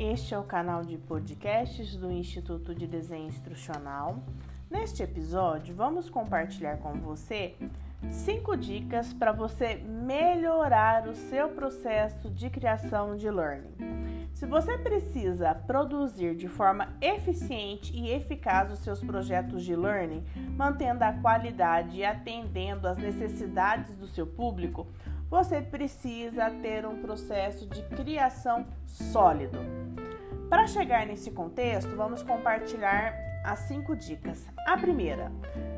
Este é o canal de podcasts do Instituto de Desenho Instrucional. Neste episódio, vamos compartilhar com você cinco dicas para você melhorar o seu processo de criação de learning. Se você precisa produzir de forma eficiente e eficaz os seus projetos de learning, mantendo a qualidade e atendendo às necessidades do seu público, você precisa ter um processo de criação sólido. Para chegar nesse contexto, vamos compartilhar as cinco dicas. A primeira,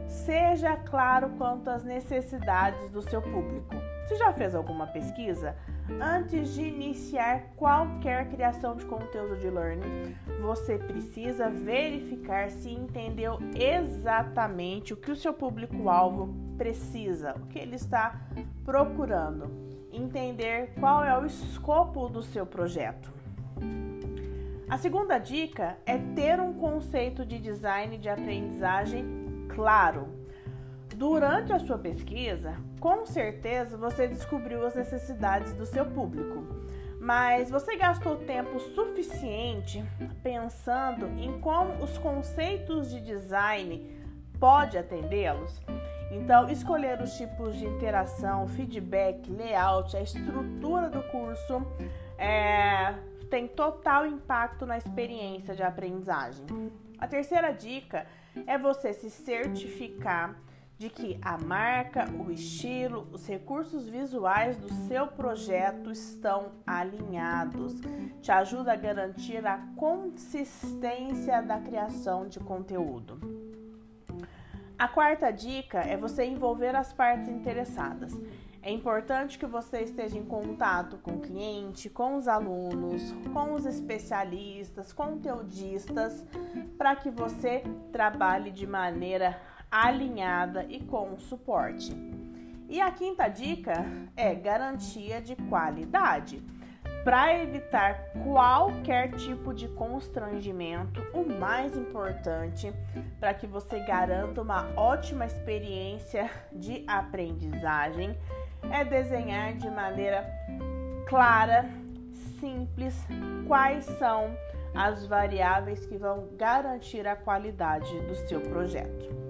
seja claro quanto às necessidades do seu público. Você já fez alguma pesquisa? Antes de iniciar qualquer criação de conteúdo de learning, você precisa verificar se entendeu exatamente o que o seu público-alvo precisa, o que ele está procurando, entender qual é o escopo do seu projeto. A segunda dica é ter um conceito de design de aprendizagem claro. Durante a sua pesquisa, com certeza você descobriu as necessidades do seu público, mas você gastou tempo suficiente pensando em como os conceitos de design pode atendê-los? Então, escolher os tipos de interação, feedback, layout, a estrutura do curso é, tem total impacto na experiência de aprendizagem. A terceira dica é você se certificar de que a marca, o estilo, os recursos visuais do seu projeto estão alinhados. Te ajuda a garantir a consistência da criação de conteúdo. A quarta dica é você envolver as partes interessadas. É importante que você esteja em contato com o cliente, com os alunos, com os especialistas, conteudistas, para que você trabalhe de maneira alinhada e com suporte. E a quinta dica é garantia de qualidade. Para evitar qualquer tipo de constrangimento, o mais importante para que você garanta uma ótima experiência de aprendizagem é desenhar de maneira clara, simples, quais são as variáveis que vão garantir a qualidade do seu projeto.